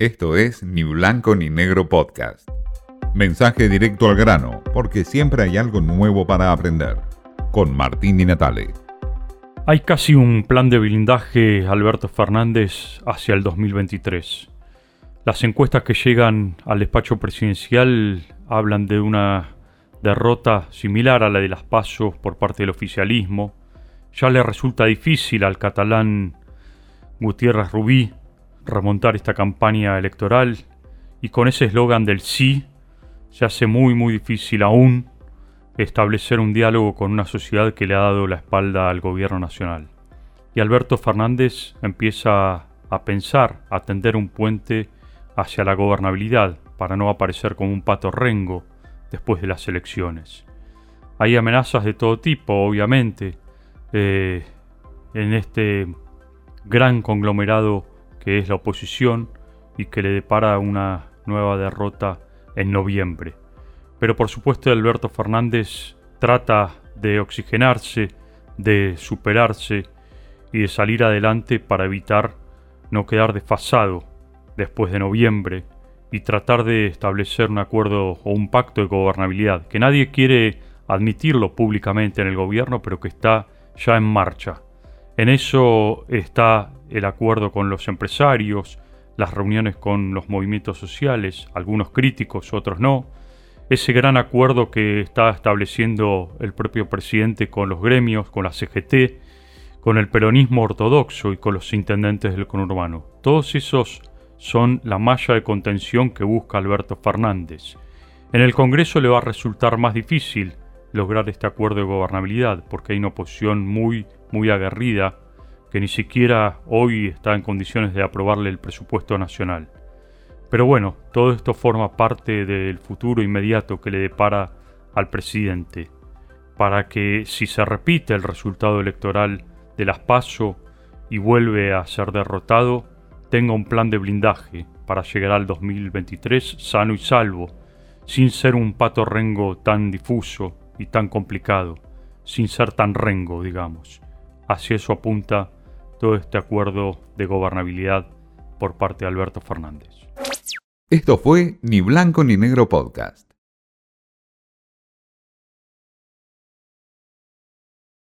Esto es Ni Blanco ni Negro Podcast. Mensaje directo al grano, porque siempre hay algo nuevo para aprender. Con Martín Di Natale. Hay casi un plan de blindaje Alberto Fernández hacia el 2023. Las encuestas que llegan al despacho presidencial hablan de una derrota similar a la de las pasos por parte del oficialismo. Ya le resulta difícil al catalán Gutiérrez Rubí remontar esta campaña electoral y con ese eslogan del sí se hace muy muy difícil aún establecer un diálogo con una sociedad que le ha dado la espalda al gobierno nacional. Y Alberto Fernández empieza a pensar, a tender un puente hacia la gobernabilidad para no aparecer como un pato rengo después de las elecciones. Hay amenazas de todo tipo, obviamente, eh, en este gran conglomerado que es la oposición y que le depara una nueva derrota en noviembre. Pero por supuesto Alberto Fernández trata de oxigenarse, de superarse y de salir adelante para evitar no quedar desfasado después de noviembre y tratar de establecer un acuerdo o un pacto de gobernabilidad, que nadie quiere admitirlo públicamente en el gobierno, pero que está ya en marcha. En eso está el acuerdo con los empresarios, las reuniones con los movimientos sociales, algunos críticos, otros no, ese gran acuerdo que está estableciendo el propio presidente con los gremios, con la CGT, con el peronismo ortodoxo y con los intendentes del conurbano. Todos esos son la malla de contención que busca Alberto Fernández. En el Congreso le va a resultar más difícil lograr este acuerdo de gobernabilidad porque hay una oposición muy muy aguerrida que ni siquiera hoy está en condiciones de aprobarle el presupuesto nacional. Pero bueno, todo esto forma parte del futuro inmediato que le depara al presidente, para que si se repite el resultado electoral de las PASO y vuelve a ser derrotado, tenga un plan de blindaje para llegar al 2023 sano y salvo, sin ser un pato rengo tan difuso y tan complicado, sin ser tan rengo, digamos. Hacia eso apunta todo este acuerdo de gobernabilidad por parte de Alberto Fernández. Esto fue Ni Blanco ni Negro Podcast.